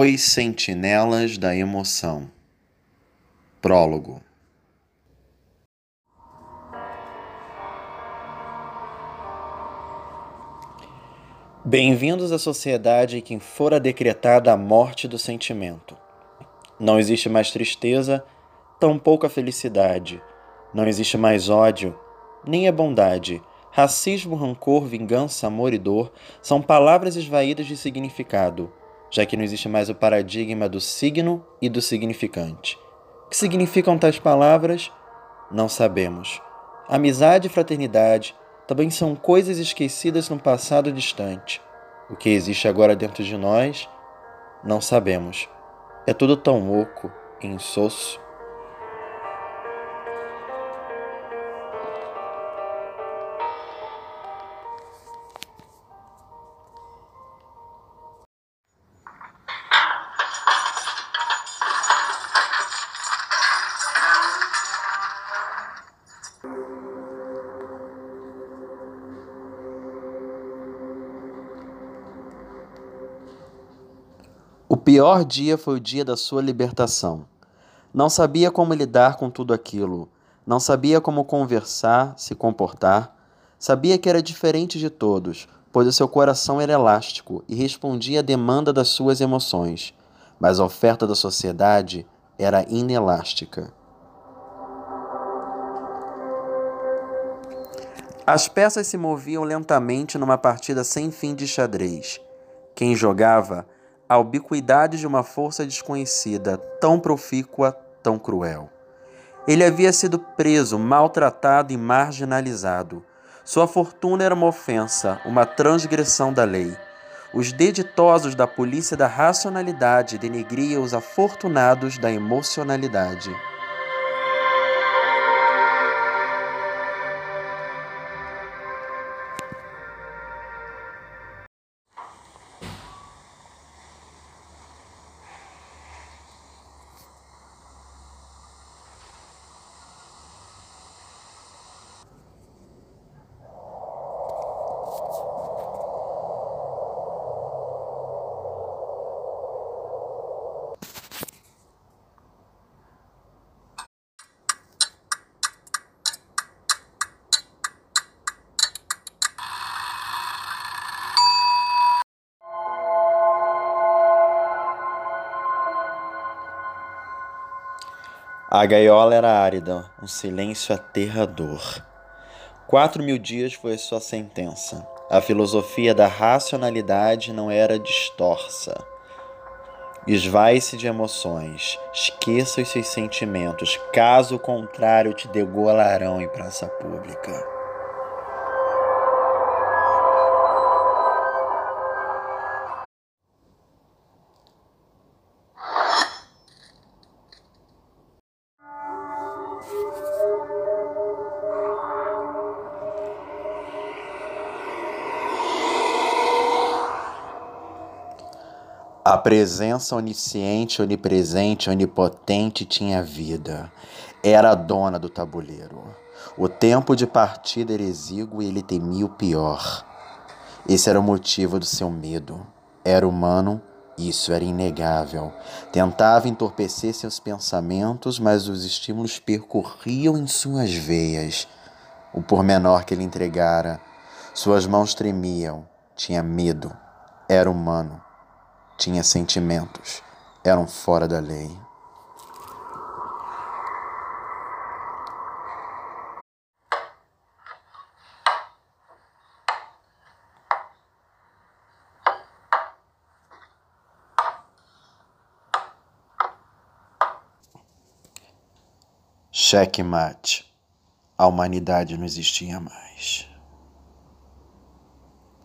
Os Sentinelas da Emoção. Prólogo. Bem-vindos à sociedade em que fora decretada a morte do sentimento. Não existe mais tristeza, tampouco a felicidade. Não existe mais ódio, nem a bondade. Racismo, rancor, vingança, amor e dor são palavras esvaídas de significado já que não existe mais o paradigma do signo e do significante. O que significam tais palavras? Não sabemos. Amizade e fraternidade também são coisas esquecidas no passado distante. O que existe agora dentro de nós? Não sabemos. É tudo tão oco e insosso. Pior dia foi o dia da sua libertação. Não sabia como lidar com tudo aquilo, não sabia como conversar, se comportar. Sabia que era diferente de todos, pois o seu coração era elástico e respondia à demanda das suas emoções, mas a oferta da sociedade era inelástica. As peças se moviam lentamente numa partida sem fim de xadrez. Quem jogava a ubiquidade de uma força desconhecida, tão profícua, tão cruel. Ele havia sido preso, maltratado e marginalizado. Sua fortuna era uma ofensa, uma transgressão da lei. Os deditosos da polícia da racionalidade denegriam os afortunados da emocionalidade. A gaiola era árida, um silêncio aterrador. Quatro mil dias foi sua sentença. A filosofia da racionalidade não era distorça. Esvai-se de emoções, esqueça os seus sentimentos, caso contrário te degolarão em praça pública. A presença onisciente, onipresente, onipotente tinha vida. Era a dona do tabuleiro. O tempo de partida era exíguo e ele temia o pior. Esse era o motivo do seu medo. Era humano, isso era inegável. Tentava entorpecer seus pensamentos, mas os estímulos percorriam em suas veias. O pormenor que ele entregara. Suas mãos tremiam. Tinha medo. Era humano tinha sentimentos, eram fora da lei. Cheque mate. A humanidade não existia mais.